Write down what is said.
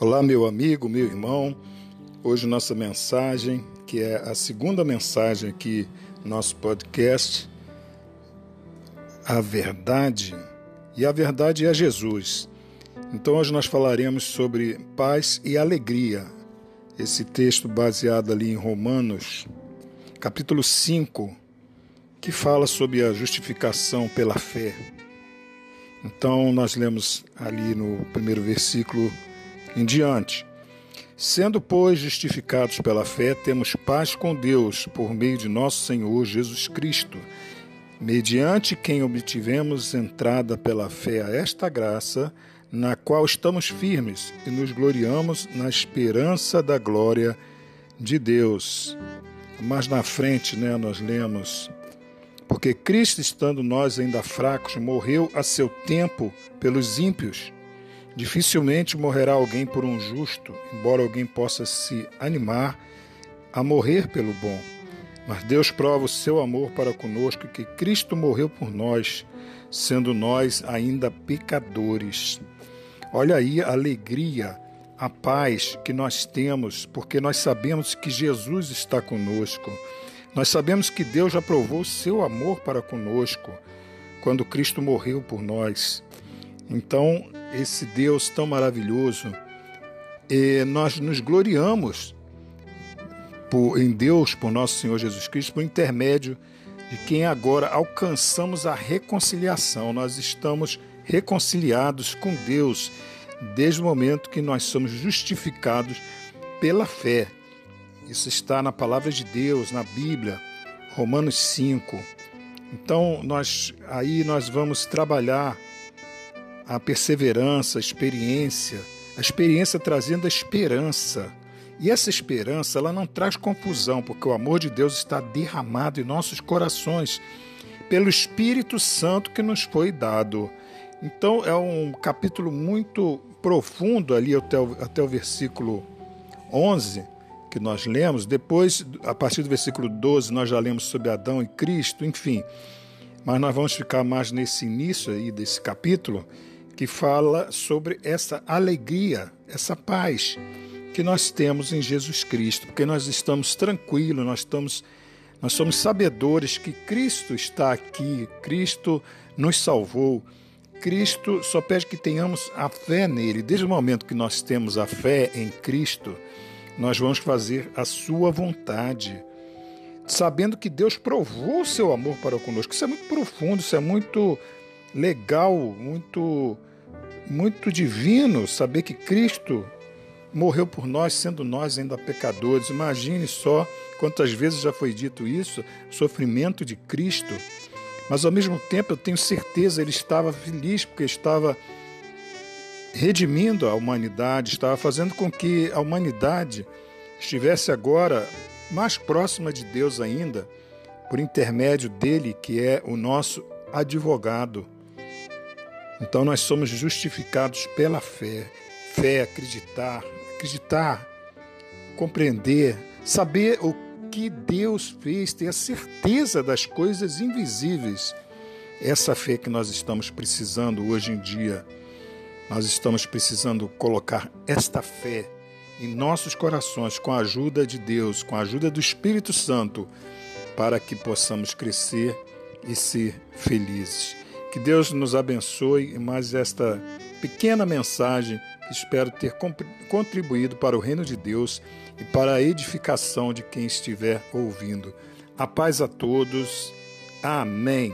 Olá, meu amigo, meu irmão. Hoje nossa mensagem, que é a segunda mensagem aqui no nosso podcast, a verdade. E a verdade é Jesus. Então hoje nós falaremos sobre paz e alegria. Esse texto baseado ali em Romanos, capítulo 5, que fala sobre a justificação pela fé. Então nós lemos ali no primeiro versículo em diante. Sendo, pois, justificados pela fé, temos paz com Deus por meio de nosso Senhor Jesus Cristo, mediante quem obtivemos entrada pela fé a esta graça, na qual estamos firmes e nos gloriamos na esperança da glória de Deus. Mais na frente, né, nós lemos: Porque Cristo, estando nós ainda fracos, morreu a seu tempo pelos ímpios Dificilmente morrerá alguém por um justo, embora alguém possa se animar a morrer pelo bom. Mas Deus prova o seu amor para conosco que Cristo morreu por nós, sendo nós ainda pecadores. Olha aí a alegria, a paz que nós temos, porque nós sabemos que Jesus está conosco. Nós sabemos que Deus já provou o seu amor para conosco quando Cristo morreu por nós. Então, esse Deus tão maravilhoso, e nós nos gloriamos por, em Deus, por nosso Senhor Jesus Cristo, por intermédio de quem agora alcançamos a reconciliação. Nós estamos reconciliados com Deus desde o momento que nós somos justificados pela fé. Isso está na palavra de Deus, na Bíblia, Romanos 5. Então, nós aí nós vamos trabalhar a perseverança, a experiência, a experiência trazendo a esperança. E essa esperança, ela não traz confusão, porque o amor de Deus está derramado em nossos corações pelo Espírito Santo que nos foi dado. Então é um capítulo muito profundo ali até o, até o versículo 11 que nós lemos. Depois, a partir do versículo 12, nós já lemos sobre Adão e Cristo, enfim. Mas nós vamos ficar mais nesse início aí desse capítulo que fala sobre essa alegria, essa paz que nós temos em Jesus Cristo, porque nós estamos tranquilos, nós estamos nós somos sabedores que Cristo está aqui, Cristo nos salvou. Cristo só pede que tenhamos a fé nele. Desde o momento que nós temos a fé em Cristo, nós vamos fazer a sua vontade, sabendo que Deus provou o seu amor para conosco. Isso é muito profundo, isso é muito legal, muito muito divino saber que Cristo morreu por nós, sendo nós ainda pecadores. Imagine só quantas vezes já foi dito isso, sofrimento de Cristo. Mas ao mesmo tempo eu tenho certeza ele estava feliz porque estava redimindo a humanidade, estava fazendo com que a humanidade estivesse agora mais próxima de Deus ainda, por intermédio dele, que é o nosso advogado. Então nós somos justificados pela fé. Fé, acreditar, acreditar, compreender, saber o que Deus fez, ter a certeza das coisas invisíveis. Essa fé que nós estamos precisando hoje em dia. Nós estamos precisando colocar esta fé em nossos corações com a ajuda de Deus, com a ajuda do Espírito Santo, para que possamos crescer e ser felizes. Que Deus nos abençoe em mais esta pequena mensagem espero ter contribuído para o reino de Deus e para a edificação de quem estiver ouvindo. A paz a todos. Amém.